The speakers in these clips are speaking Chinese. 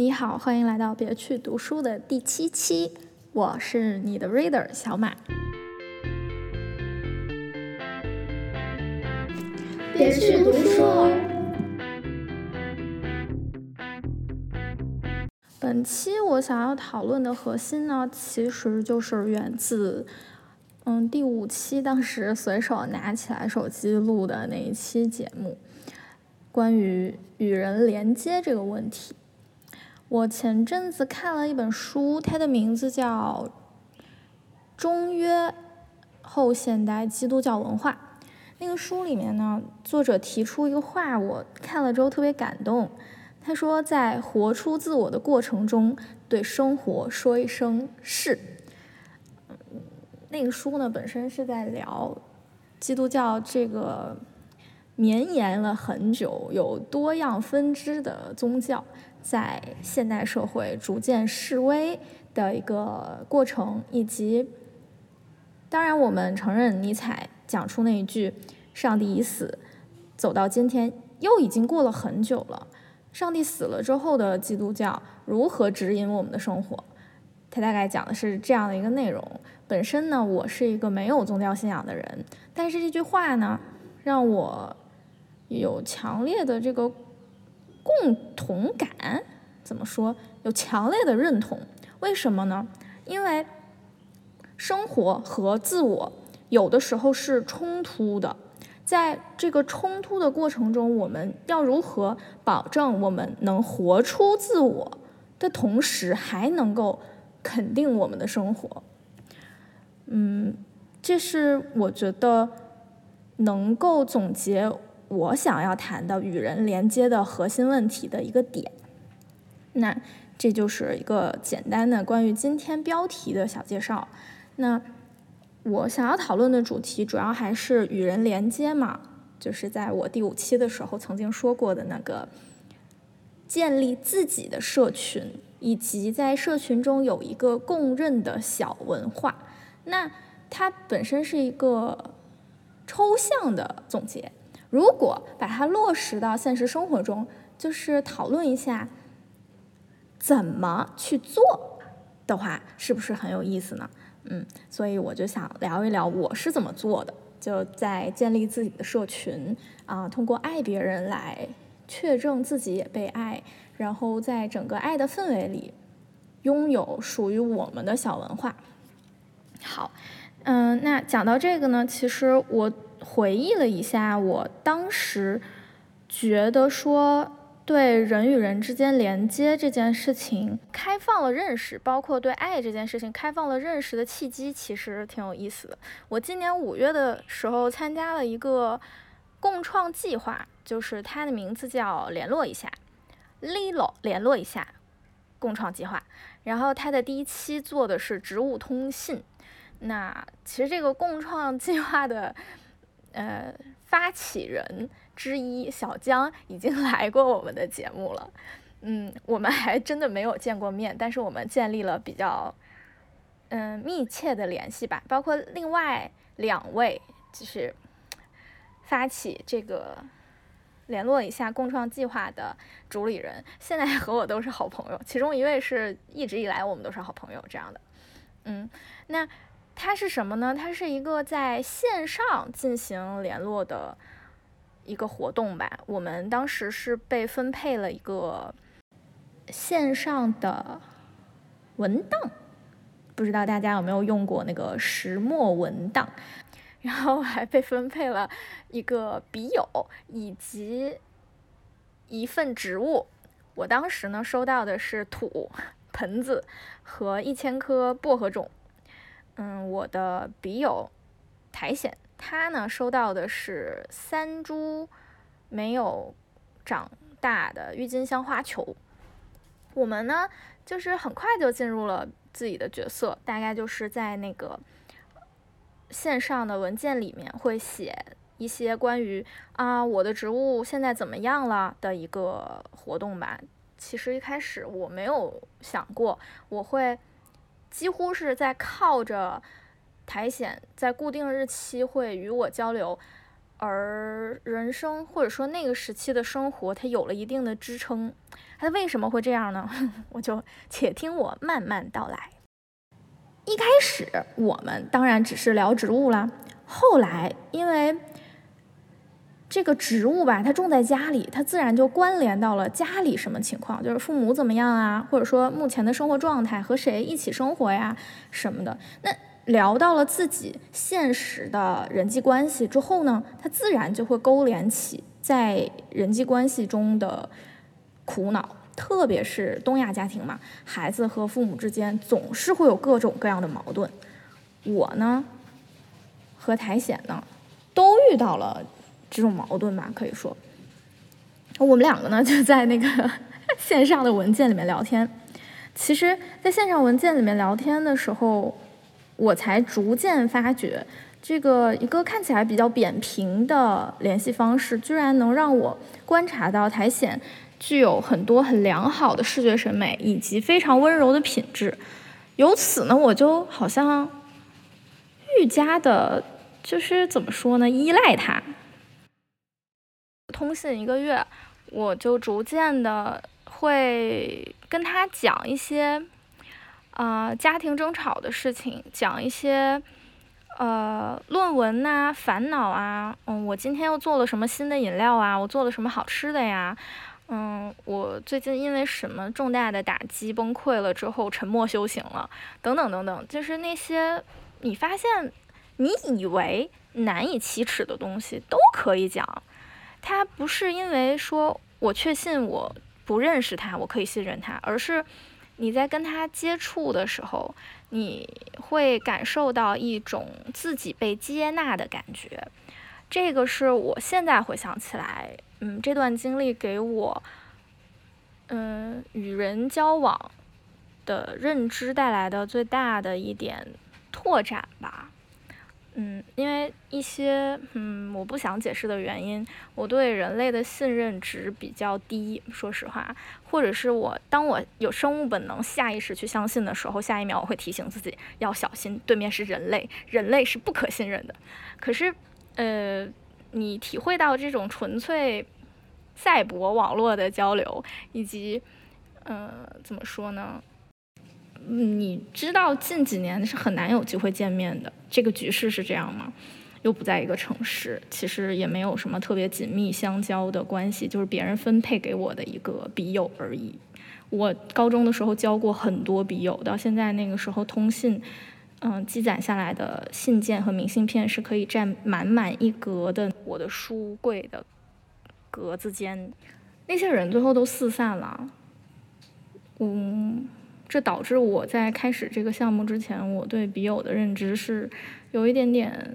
你好，欢迎来到别去读书的第七期，我是你的 reader 小马。别去读书。本期我想要讨论的核心呢，其实就是源自，嗯，第五期当时随手拿起来手机录的那一期节目，关于与人连接这个问题。我前阵子看了一本书，它的名字叫《中约后现代基督教文化》。那个书里面呢，作者提出一个话，我看了之后特别感动。他说，在活出自我的过程中，对生活说一声“是”。那个书呢，本身是在聊基督教这个绵延了很久、有多样分支的宗教。在现代社会逐渐式微的一个过程，以及当然，我们承认尼采讲出那一句“上帝已死”，走到今天又已经过了很久了。上帝死了之后的基督教如何指引我们的生活？他大概讲的是这样的一个内容。本身呢，我是一个没有宗教信仰的人，但是这句话呢，让我有强烈的这个。共同感怎么说？有强烈的认同，为什么呢？因为生活和自我有的时候是冲突的，在这个冲突的过程中，我们要如何保证我们能活出自我的同时，还能够肯定我们的生活？嗯，这是我觉得能够总结。我想要谈的与人连接的核心问题的一个点，那这就是一个简单的关于今天标题的小介绍。那我想要讨论的主题主要还是与人连接嘛，就是在我第五期的时候曾经说过的那个建立自己的社群，以及在社群中有一个共认的小文化。那它本身是一个抽象的总结。如果把它落实到现实生活中，就是讨论一下怎么去做的话，是不是很有意思呢？嗯，所以我就想聊一聊我是怎么做的，就在建立自己的社群啊，通过爱别人来确证自己也被爱，然后在整个爱的氛围里拥有属于我们的小文化。好，嗯，那讲到这个呢，其实我。回忆了一下，我当时觉得说，对人与人之间连接这件事情开放了认识，包括对爱这件事情开放了认识的契机，其实挺有意思的。我今年五月的时候参加了一个共创计划，就是它的名字叫“联络一下 ”，Lilo 联络一下共创计划。然后它的第一期做的是植物通信。那其实这个共创计划的。呃，发起人之一小江已经来过我们的节目了，嗯，我们还真的没有见过面，但是我们建立了比较嗯密切的联系吧。包括另外两位就是发起这个联络一下共创计划的主理人，现在和我都是好朋友，其中一位是一直以来我们都是好朋友这样的，嗯，那。它是什么呢？它是一个在线上进行联络的一个活动吧。我们当时是被分配了一个线上的文档，不知道大家有没有用过那个石墨文档？然后还被分配了一个笔友以及一份植物。我当时呢收到的是土盆子和一千颗薄荷种。嗯，我的笔友苔藓，他呢收到的是三株没有长大的郁金香花球。我们呢，就是很快就进入了自己的角色，大概就是在那个线上的文件里面会写一些关于啊我的植物现在怎么样了的一个活动吧。其实一开始我没有想过我会。几乎是在靠着苔藓在固定日期会与我交流，而人生或者说那个时期的生活，它有了一定的支撑。它为什么会这样呢？我就且听我慢慢道来。一开始我们当然只是聊植物啦，后来因为这个植物吧，它种在家里，它自然就关联到了家里什么情况，就是父母怎么样啊，或者说目前的生活状态和谁一起生活呀什么的。那聊到了自己现实的人际关系之后呢，它自然就会勾连起在人际关系中的苦恼，特别是东亚家庭嘛，孩子和父母之间总是会有各种各样的矛盾。我呢，和苔藓呢，都遇到了这种矛盾吧，可以说，我们两个呢 就在那个 线上的文件里面聊天。其实，在线上文件里面聊天的时候。我才逐渐发觉，这个一个看起来比较扁平的联系方式，居然能让我观察到苔藓具有很多很良好的视觉审美以及非常温柔的品质。由此呢，我就好像愈加的，就是怎么说呢，依赖它。通信一个月，我就逐渐的会跟他讲一些。啊，家庭争吵的事情，讲一些，呃，论文呐，烦恼啊，嗯，我今天又做了什么新的饮料啊，我做了什么好吃的呀，嗯，我最近因为什么重大的打击崩溃了之后沉默修行了，等等等等，就是那些你发现你以为难以启齿的东西都可以讲，他不是因为说我确信我不认识他，我可以信任他，而是。你在跟他接触的时候，你会感受到一种自己被接纳的感觉。这个是我现在回想起来，嗯，这段经历给我，嗯，与人交往的认知带来的最大的一点拓展吧。嗯，因为一些嗯我不想解释的原因，我对人类的信任值比较低，说实话，或者是我当我有生物本能下意识去相信的时候，下一秒我会提醒自己要小心，对面是人类，人类是不可信任的。可是，呃，你体会到这种纯粹赛博网络的交流，以及，呃，怎么说呢？你知道近几年是很难有机会见面的，这个局势是这样吗？又不在一个城市，其实也没有什么特别紧密相交的关系，就是别人分配给我的一个笔友而已。我高中的时候交过很多笔友，到现在那个时候通信，嗯，积攒下来的信件和明信片是可以占满满一格的我的书柜的格子间。那些人最后都四散了，嗯。这导致我在开始这个项目之前，我对笔友的认知是有一点点，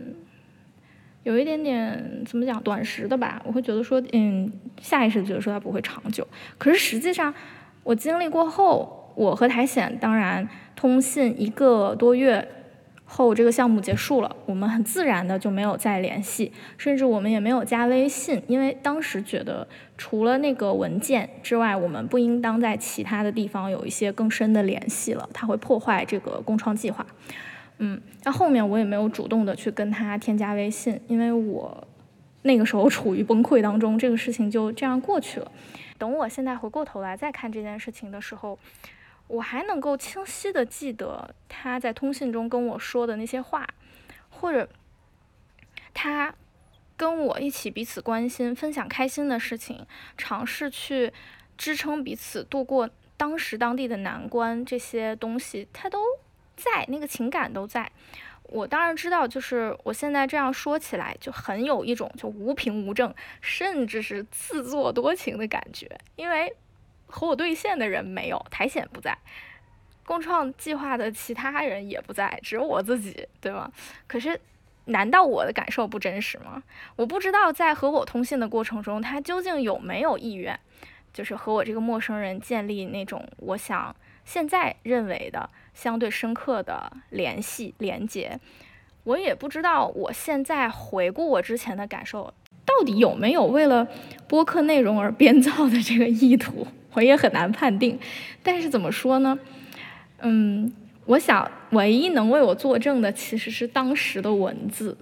有一点点怎么讲短时的吧。我会觉得说，嗯，下意识觉得说它不会长久。可是实际上，我经历过后，我和苔藓当然通信一个多月。后这个项目结束了，我们很自然的就没有再联系，甚至我们也没有加微信，因为当时觉得除了那个文件之外，我们不应当在其他的地方有一些更深的联系了，它会破坏这个共创计划。嗯，那后面我也没有主动的去跟他添加微信，因为我那个时候处于崩溃当中，这个事情就这样过去了。等我现在回过头来再看这件事情的时候。我还能够清晰的记得他在通信中跟我说的那些话，或者他跟我一起彼此关心、分享开心的事情，尝试去支撑彼此度过当时当地的难关，这些东西他都在，那个情感都在。我当然知道，就是我现在这样说起来，就很有一种就无凭无证，甚至是自作多情的感觉，因为。和我对线的人没有，苔藓不在，共创计划的其他人也不在，只有我自己，对吗？可是，难道我的感受不真实吗？我不知道在和我通信的过程中，他究竟有没有意愿，就是和我这个陌生人建立那种我想现在认为的相对深刻的联系连接。我也不知道我现在回顾我之前的感受，到底有没有为了播客内容而编造的这个意图。我也很难判定，但是怎么说呢？嗯，我想唯一能为我作证的其实是当时的文字，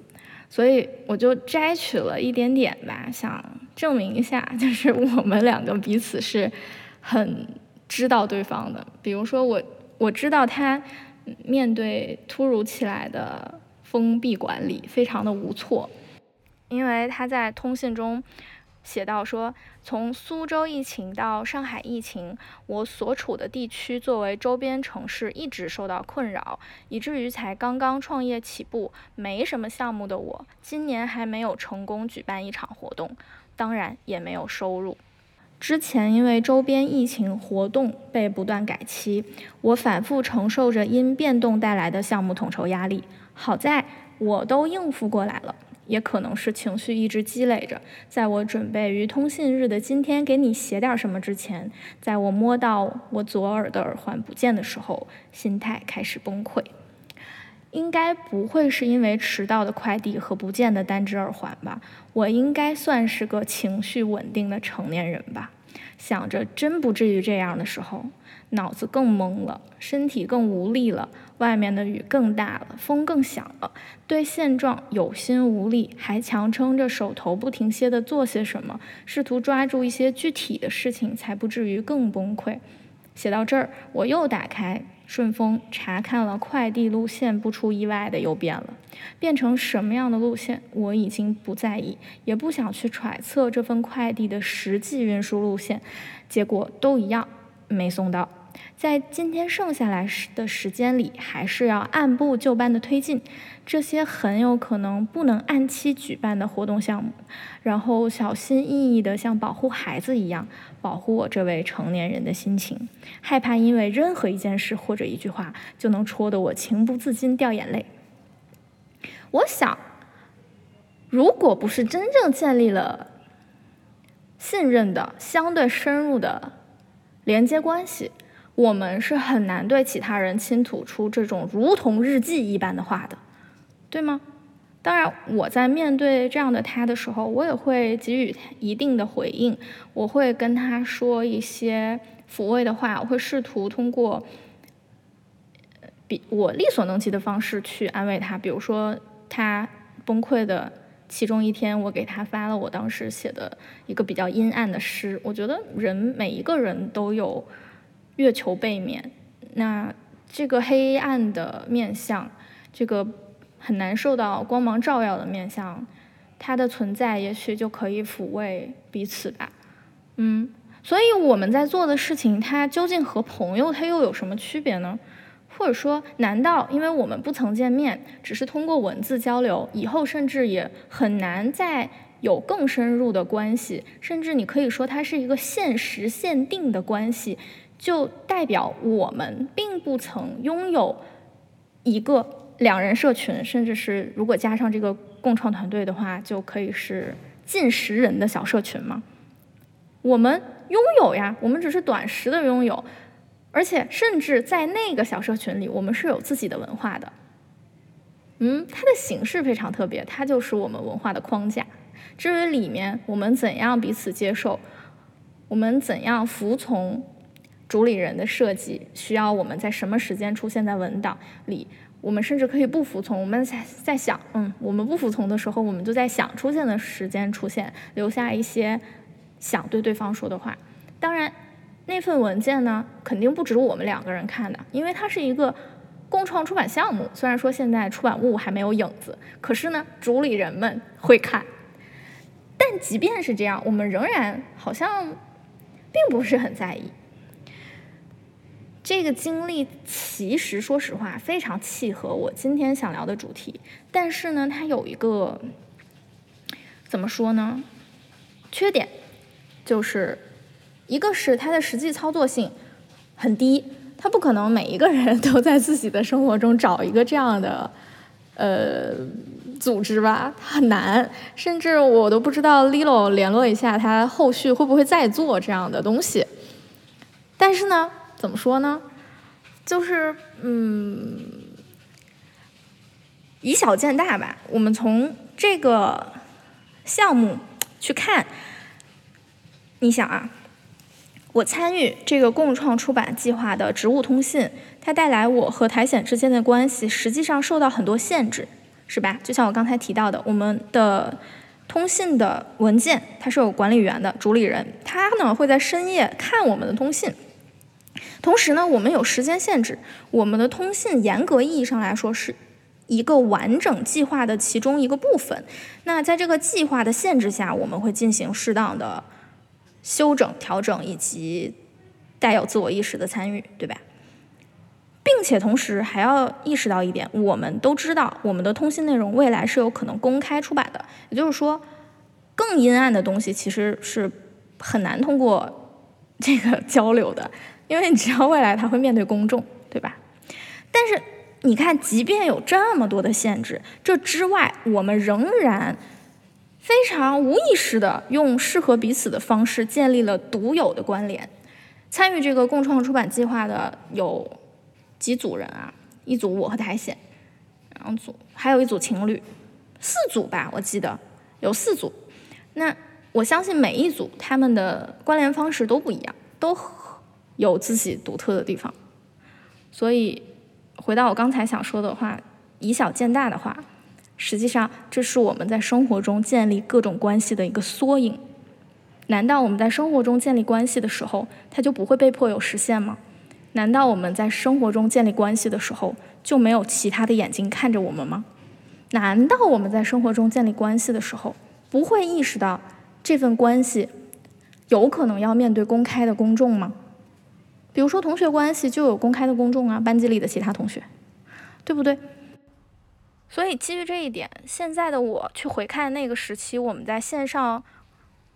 所以我就摘取了一点点吧，想证明一下，就是我们两个彼此是很知道对方的。比如说我我知道他面对突如其来的封闭管理非常的无措，因为他在通信中。写到说，从苏州疫情到上海疫情，我所处的地区作为周边城市一直受到困扰，以至于才刚刚创业起步、没什么项目的我，今年还没有成功举办一场活动，当然也没有收入。之前因为周边疫情活动被不断改期，我反复承受着因变动带来的项目统筹压力，好在我都应付过来了。也可能是情绪一直积累着，在我准备于通信日的今天给你写点什么之前，在我摸到我左耳的耳环不见的时候，心态开始崩溃。应该不会是因为迟到的快递和不见的单只耳环吧？我应该算是个情绪稳定的成年人吧？想着真不至于这样的时候。脑子更懵了，身体更无力了，外面的雨更大了，风更响了，对现状有心无力，还强撑着手头不停歇地做些什么，试图抓住一些具体的事情，才不至于更崩溃。写到这儿，我又打开顺丰查看了快递路线，不出意外的又变了，变成什么样的路线，我已经不在意，也不想去揣测这份快递的实际运输路线，结果都一样，没送到。在今天剩下来时的时间里，还是要按部就班的推进这些很有可能不能按期举办的活动项目，然后小心翼翼的像保护孩子一样保护我这位成年人的心情，害怕因为任何一件事或者一句话就能戳得我情不自禁掉眼泪。我想，如果不是真正建立了信任的相对深入的连接关系。我们是很难对其他人倾吐出这种如同日记一般的话的，对吗？当然，我在面对这样的他的时候，我也会给予一定的回应，我会跟他说一些抚慰的话，我会试图通过比我力所能及的方式去安慰他。比如说，他崩溃的其中一天，我给他发了我当时写的一个比较阴暗的诗。我觉得人每一个人都有。月球背面，那这个黑暗的面相，这个很难受到光芒照耀的面相，它的存在也许就可以抚慰彼此吧。嗯，所以我们在做的事情，它究竟和朋友它又有什么区别呢？或者说，难道因为我们不曾见面，只是通过文字交流，以后甚至也很难再有更深入的关系，甚至你可以说它是一个现实限定的关系？就代表我们并不曾拥有一个两人社群，甚至是如果加上这个共创团队的话，就可以是近十人的小社群吗？我们拥有呀，我们只是短时的拥有，而且甚至在那个小社群里，我们是有自己的文化的。嗯，它的形式非常特别，它就是我们文化的框架。至于里面我们怎样彼此接受，我们怎样服从。主理人的设计需要我们在什么时间出现在文档里？我们甚至可以不服从。我们在在想，嗯，我们不服从的时候，我们就在想出现的时间出现，留下一些想对对方说的话。当然，那份文件呢，肯定不止我们两个人看的，因为它是一个共创出版项目。虽然说现在出版物还没有影子，可是呢，主理人们会看。但即便是这样，我们仍然好像并不是很在意。这个经历其实，说实话，非常契合我今天想聊的主题。但是呢，它有一个怎么说呢？缺点就是，一个是它的实际操作性很低，它不可能每一个人 都在自己的生活中找一个这样的呃组织吧，很难。甚至我都不知道 Lilo 联络一下，他后续会不会再做这样的东西。但是呢。怎么说呢？就是嗯，以小见大吧。我们从这个项目去看，你想啊，我参与这个共创出版计划的职务通信，它带来我和苔藓之间的关系，实际上受到很多限制。是吧？就像我刚才提到的，我们的通信的文件它是有管理员的主理人，他呢会在深夜看我们的通信。同时呢，我们有时间限制，我们的通信严格意义上来说是一个完整计划的其中一个部分。那在这个计划的限制下，我们会进行适当的修整、调整以及带有自我意识的参与，对吧？并且同时还要意识到一点，我们都知道我们的通信内容未来是有可能公开出版的，也就是说，更阴暗的东西其实是很难通过这个 交流的。因为你知道未来它会面对公众，对吧？但是你看，即便有这么多的限制，这之外，我们仍然非常无意识的用适合彼此的方式建立了独有的关联。参与这个共创出版计划的有几组人啊？一组我和苔藓，两组，还有一组情侣，四组吧，我记得有四组。那我相信每一组他们的关联方式都不一样，都。有自己独特的地方，所以回到我刚才想说的话，以小见大的话，实际上这是我们在生活中建立各种关系的一个缩影。难道我们在生活中建立关系的时候，它就不会被迫有实现吗？难道我们在生活中建立关系的时候，就没有其他的眼睛看着我们吗？难道我们在生活中建立关系的时候，不会意识到这份关系有可能要面对公开的公众吗？比如说同学关系就有公开的公众啊，班级里的其他同学，对不对？所以基于这一点，现在的我去回看那个时期，我们在线上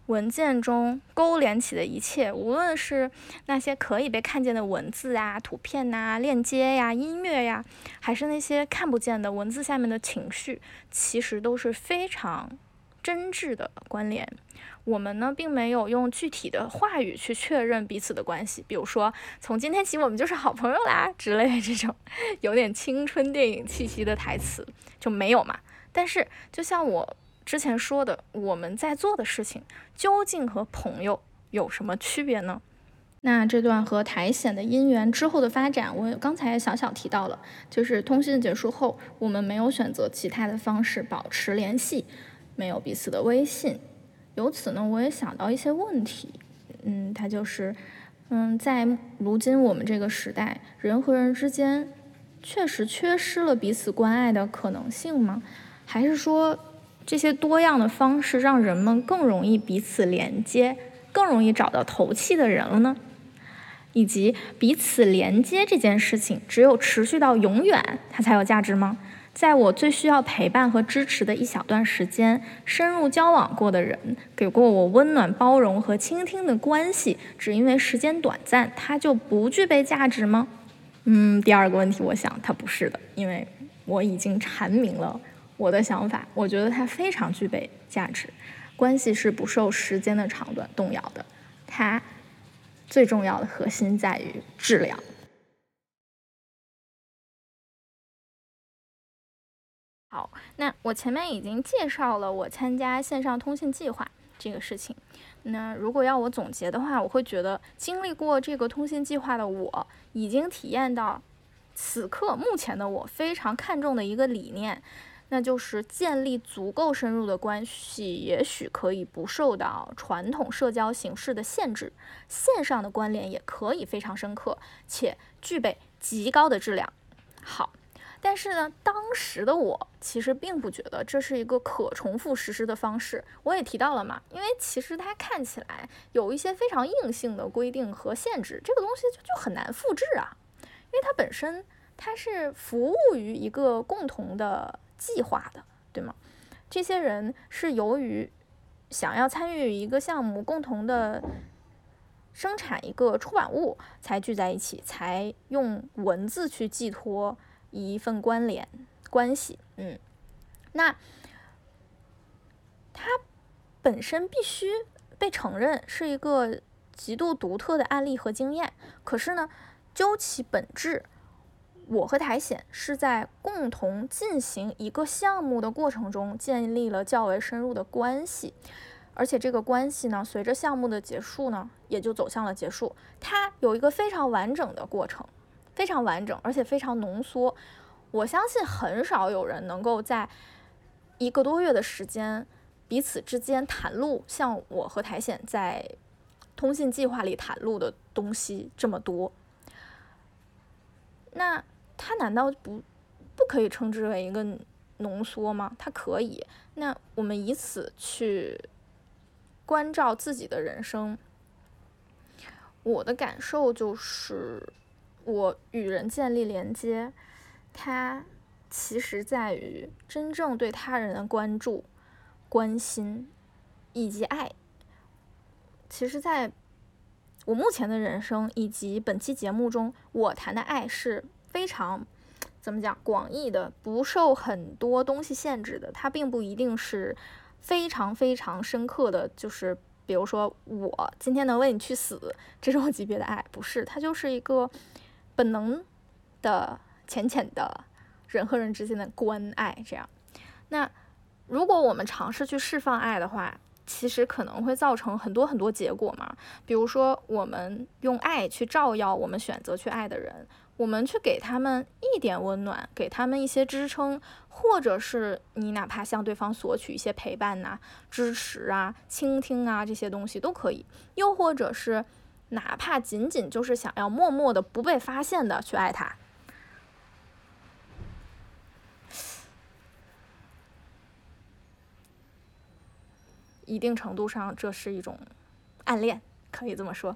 文件中勾连起的一切，无论是那些可以被看见的文字啊、图片呐、链接呀、音乐呀，还是那些看不见的文字下面的情绪，其实都是非常真挚的关联。我们呢，并没有用具体的话语去确认彼此的关系，比如说从今天起我们就是好朋友啦 之类的这种有点青春电影气息的台词就没有嘛。但是就像我之前说的，我们在做的事情究竟和朋友有什么区别呢？那这段和苔藓的姻缘之后的发展，我刚才小小提到了，就是通信结束后，我们没有选择其他的方式保持联系，没有彼此的微信。由此呢，我也想到一些问题，嗯，它就是，嗯，在如今我们这个时代，人和人之间确实缺失了彼此关爱的可能性吗？还是说这些多样的方式让人们更容易彼此连接，更容易找到投契的人了呢？以及彼此连接这件事情，只有持续到永远，它才有价值吗？在我最需要陪伴和支持的一小段时间，深入交往过的人，给过我温暖、包容和倾听的关系，只因为时间短暂，它就不具备价值吗？嗯，第二个问题，我想它不是的，因为我已经阐明了我的想法，我觉得它非常具备价值。关系是不受时间的长短动摇的，它最重要的核心在于质量。好，那我前面已经介绍了我参加线上通信计划这个事情。那如果要我总结的话，我会觉得经历过这个通信计划的我，已经体验到此刻目前的我非常看重的一个理念，那就是建立足够深入的关系，也许可以不受到传统社交形式的限制，线上的关联也可以非常深刻，且具备极高的质量。好。但是呢，当时的我其实并不觉得这是一个可重复实施的方式。我也提到了嘛，因为其实它看起来有一些非常硬性的规定和限制，这个东西就就很难复制啊。因为它本身它是服务于一个共同的计划的，对吗？这些人是由于想要参与一个项目，共同的生产一个出版物，才聚在一起，才用文字去寄托。一份关联关系，嗯，那它本身必须被承认是一个极度独特的案例和经验。可是呢，究其本质，我和苔藓是在共同进行一个项目的过程中建立了较为深入的关系，而且这个关系呢，随着项目的结束呢，也就走向了结束。它有一个非常完整的过程。非常完整，而且非常浓缩。我相信很少有人能够在一个多月的时间，彼此之间袒露像我和苔藓在通信计划里袒露的东西这么多。那它难道不不可以称之为一个浓缩吗？它可以。那我们以此去关照自己的人生。我的感受就是，我与人建立连接，它其实在于真正对他人的关注、关心以及爱。其实，在我目前的人生以及本期节目中，我谈的爱是非常怎么讲广义的，不受很多东西限制的。它并不一定是非常非常深刻的，就是。比如说，我今天能为你去死这种级别的爱，不是，它就是一个本能的、浅浅的人和人之间的关爱。这样，那如果我们尝试去释放爱的话，其实可能会造成很多很多结果嘛。比如说，我们用爱去照耀我们选择去爱的人。我们去给他们一点温暖，给他们一些支撑，或者是你哪怕向对方索取一些陪伴呐、支持啊、倾听啊这些东西都可以。又或者是哪怕仅仅就是想要默默的不被发现的去爱他，一定程度上这是一种暗恋，可以这么说。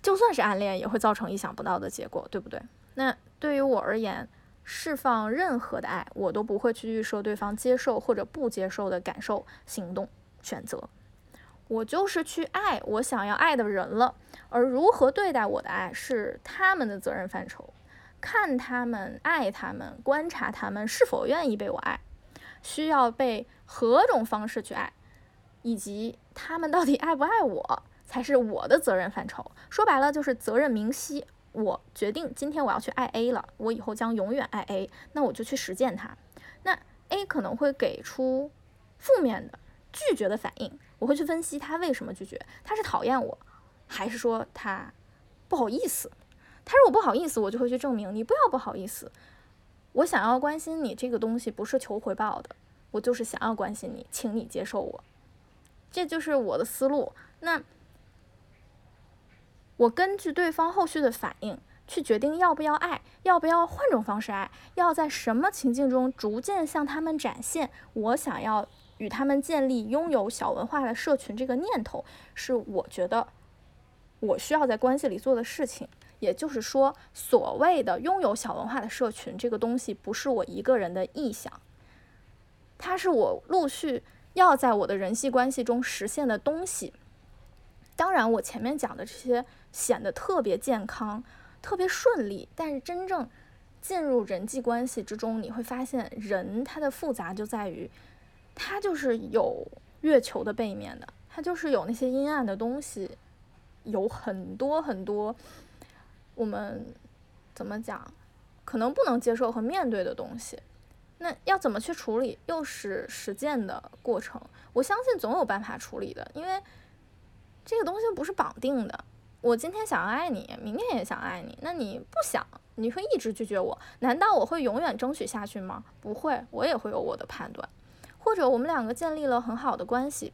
就算是暗恋，也会造成意想不到的结果，对不对？那对于我而言，释放任何的爱，我都不会去预设对方接受或者不接受的感受、行动、选择。我就是去爱我想要爱的人了，而如何对待我的爱是他们的责任范畴。看他们爱他们，观察他们是否愿意被我爱，需要被何种方式去爱，以及他们到底爱不爱我。才是我的责任范畴。说白了就是责任明晰。我决定今天我要去爱 A 了，我以后将永远爱 A，那我就去实践它。那 A 可能会给出负面的拒绝的反应，我会去分析他为什么拒绝。他是讨厌我，还是说他不好意思？他说我不好意思，我就会去证明你不要不好意思。我想要关心你这个东西不是求回报的，我就是想要关心你，请你接受我。这就是我的思路。那。我根据对方后续的反应去决定要不要爱，要不要换种方式爱，要在什么情境中逐渐向他们展现我想要与他们建立拥有小文化的社群这个念头，是我觉得我需要在关系里做的事情。也就是说，所谓的拥有小文化的社群这个东西，不是我一个人的臆想，它是我陆续要在我的人际关系中实现的东西。当然，我前面讲的这些。显得特别健康，特别顺利。但是真正进入人际关系之中，你会发现人他的复杂就在于，它就是有月球的背面的，它就是有那些阴暗的东西，有很多很多我们怎么讲，可能不能接受和面对的东西。那要怎么去处理，又是实践的过程。我相信总有办法处理的，因为这个东西不是绑定的。我今天想要爱你，明天也想爱你。那你不想，你会一直拒绝我？难道我会永远争取下去吗？不会，我也会有我的判断。或者我们两个建立了很好的关系，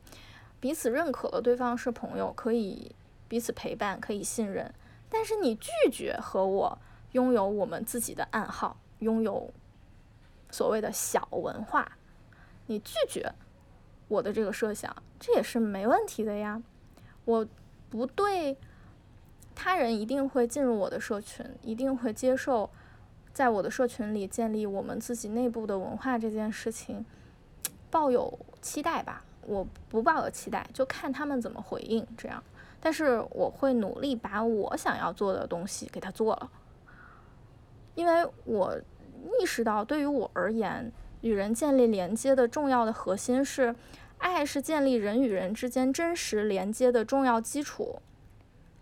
彼此认可了对方是朋友，可以彼此陪伴，可以信任。但是你拒绝和我拥有我们自己的暗号，拥有所谓的小文化，你拒绝我的这个设想，这也是没问题的呀。我不对。他人一定会进入我的社群，一定会接受，在我的社群里建立我们自己内部的文化这件事情，抱有期待吧。我不抱有期待，就看他们怎么回应。这样，但是我会努力把我想要做的东西给他做了，因为我意识到，对于我而言，与人建立连接的重要的核心是，爱是建立人与人之间真实连接的重要基础。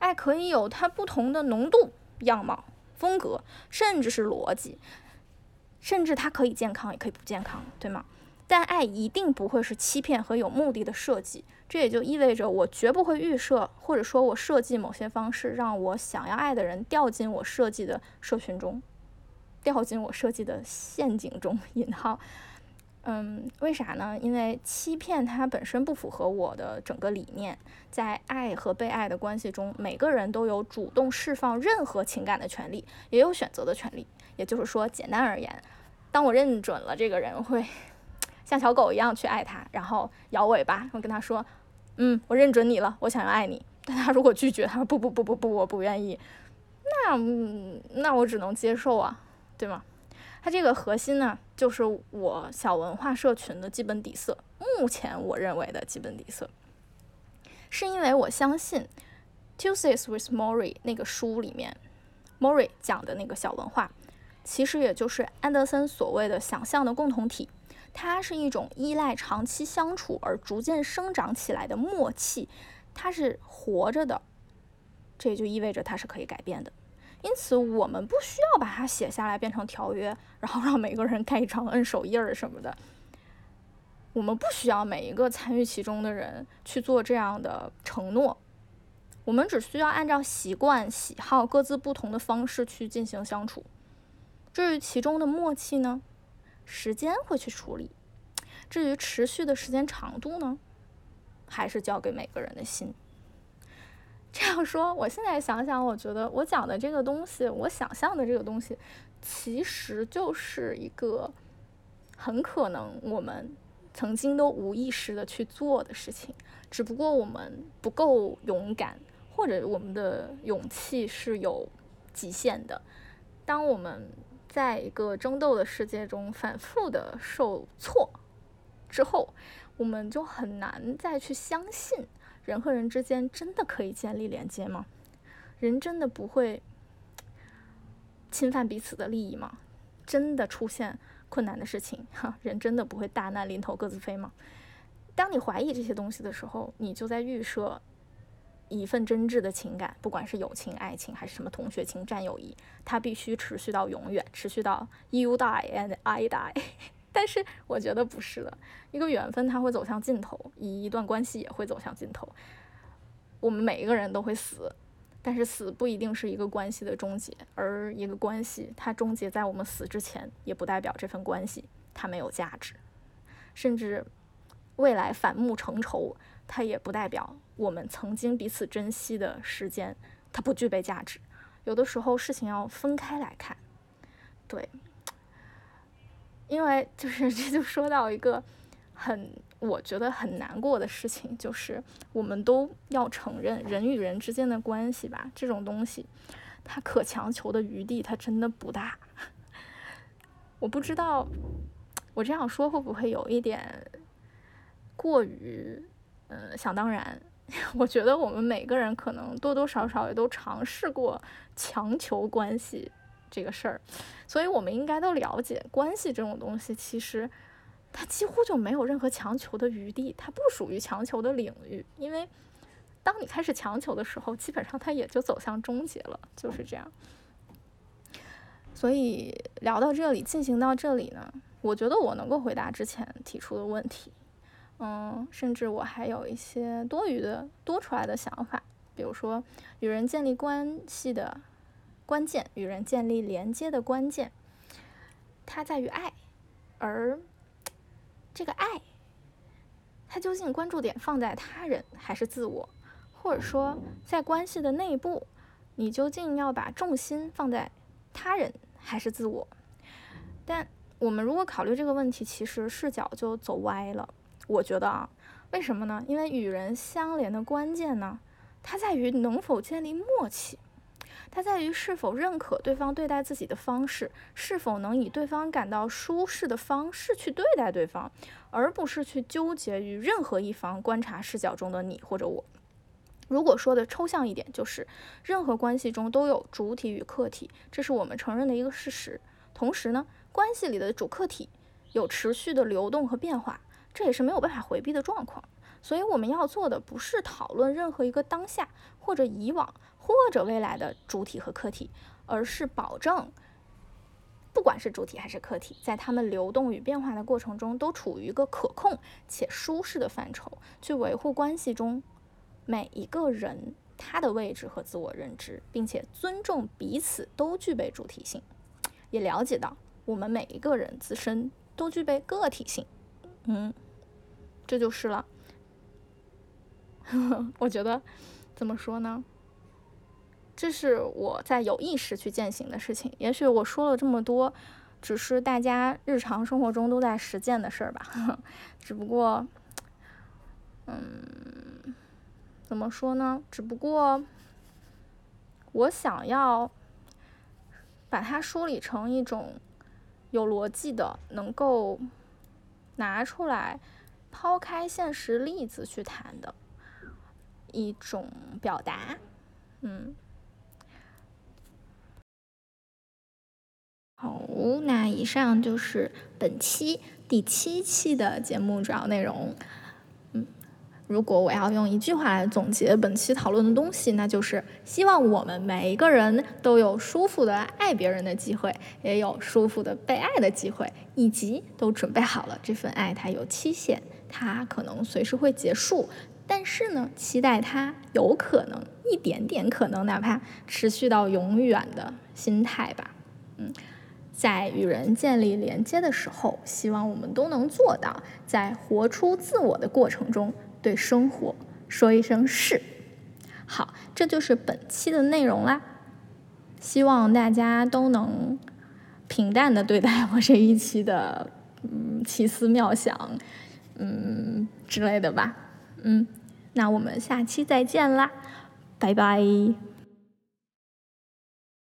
爱可以有它不同的浓度、样貌、风格，甚至是逻辑，甚至它可以健康，也可以不健康，对吗？但爱一定不会是欺骗和有目的的设计。这也就意味着，我绝不会预设，或者说我设计某些方式，让我想要爱的人掉进我设计的社群中。掉进我设计的陷阱中（引号）。嗯，为啥呢？因为欺骗它本身不符合我的整个理念。在爱和被爱的关系中，每个人都有主动释放任何情感的权利，也有选择的权利。也就是说，简单而言，当我认准了这个人会像小狗一样去爱它，然后摇尾巴，我跟他说：“嗯，我认准你了，我想要爱你。”但他如果拒绝，他说：“不不不不不，我不愿意。”那那我只能接受啊，对吗？它这个核心呢，就是我小文化社群的基本底色。目前我认为的基本底色，是因为我相信《Tuesdays with Mori》那个书里面，Mori 讲的那个小文化，其实也就是安德森所谓的想象的共同体。它是一种依赖长期相处而逐渐生长起来的默契，它是活着的，这也就意味着它是可以改变的。因此，我们不需要把它写下来变成条约，然后让每个人盖章、摁手印儿什么的。我们不需要每一个参与其中的人去做这样的承诺。我们只需要按照习惯、喜好各自不同的方式去进行相处。至于其中的默契呢，时间会去处理。至于持续的时间长度呢，还是交给每个人的心。这样说，我现在想想，我觉得我讲的这个东西，我想象的这个东西，其实就是一个很可能我们曾经都无意识的去做的事情，只不过我们不够勇敢，或者我们的勇气是有极限的。当我们在一个争斗的世界中反复的受挫之后，我们就很难再去相信。人和人之间真的可以建立连接吗？人真的不会侵犯彼此的利益吗？真的出现困难的事情，哈，人真的不会大难临头各自飞吗？当你怀疑这些东西的时候，你就在预设一份真挚的情感，不管是友情、爱情还是什么同学情、战友谊，它必须持续到永远，持续到 you die and I die。但是我觉得不是的，一个缘分它会走向尽头，一一段关系也会走向尽头。我们每一个人都会死，但是死不一定是一个关系的终结，而一个关系它终结在我们死之前，也不代表这份关系它没有价值，甚至未来反目成仇，它也不代表我们曾经彼此珍惜的时间它不具备价值。有的时候事情要分开来看，对。因为就是这就说到一个很我觉得很难过的事情，就是我们都要承认人与人之间的关系吧，这种东西它可强求的余地它真的不大。我不知道我这样说会不会有一点过于嗯想当然。我觉得我们每个人可能多多少少也都尝试过强求关系。这个事儿，所以我们应该都了解，关系这种东西，其实它几乎就没有任何强求的余地，它不属于强求的领域。因为当你开始强求的时候，基本上它也就走向终结了，就是这样。所以聊到这里，进行到这里呢，我觉得我能够回答之前提出的问题，嗯，甚至我还有一些多余的多出来的想法，比如说与人建立关系的。关键与人建立连接的关键，它在于爱，而这个爱，它究竟关注点放在他人还是自我，或者说在关系的内部，你究竟要把重心放在他人还是自我？但我们如果考虑这个问题，其实视角就走歪了。我觉得啊，为什么呢？因为与人相连的关键呢，它在于能否建立默契。它在于是否认可对方对待自己的方式，是否能以对方感到舒适的方式去对待对方，而不是去纠结于任何一方观察视角中的你或者我。如果说的抽象一点，就是任何关系中都有主体与客体，这是我们承认的一个事实。同时呢，关系里的主客体有持续的流动和变化，这也是没有办法回避的状况。所以我们要做的不是讨论任何一个当下或者以往。或者未来的主体和客体，而是保证，不管是主体还是客体，在他们流动与变化的过程中，都处于一个可控且舒适的范畴，去维护关系中每一个人他的位置和自我认知，并且尊重彼此都具备主体性。也了解到我们每一个人自身都具备个体性。嗯，这就是了。我觉得怎么说呢？这是我在有意识去践行的事情。也许我说了这么多，只是大家日常生活中都在实践的事儿吧。只不过，嗯，怎么说呢？只不过我想要把它梳理成一种有逻辑的，能够拿出来抛开现实例子去谈的。一种表达，嗯，好，那以上就是本期第七期的节目主要内容。嗯，如果我要用一句话来总结本期讨论的东西，那就是希望我们每一个人都有舒服的爱别人的机会，也有舒服的被爱的机会，以及都准备好了这份爱它有期限，它可能随时会结束。但是呢，期待它有可能一点点可能，哪怕持续到永远的心态吧。嗯，在与人建立连接的时候，希望我们都能做到，在活出自我的过程中，对生活说一声是。好，这就是本期的内容啦。希望大家都能平淡的对待我这一期的嗯奇思妙想，嗯之类的吧。嗯，那我们下期再见啦，拜拜。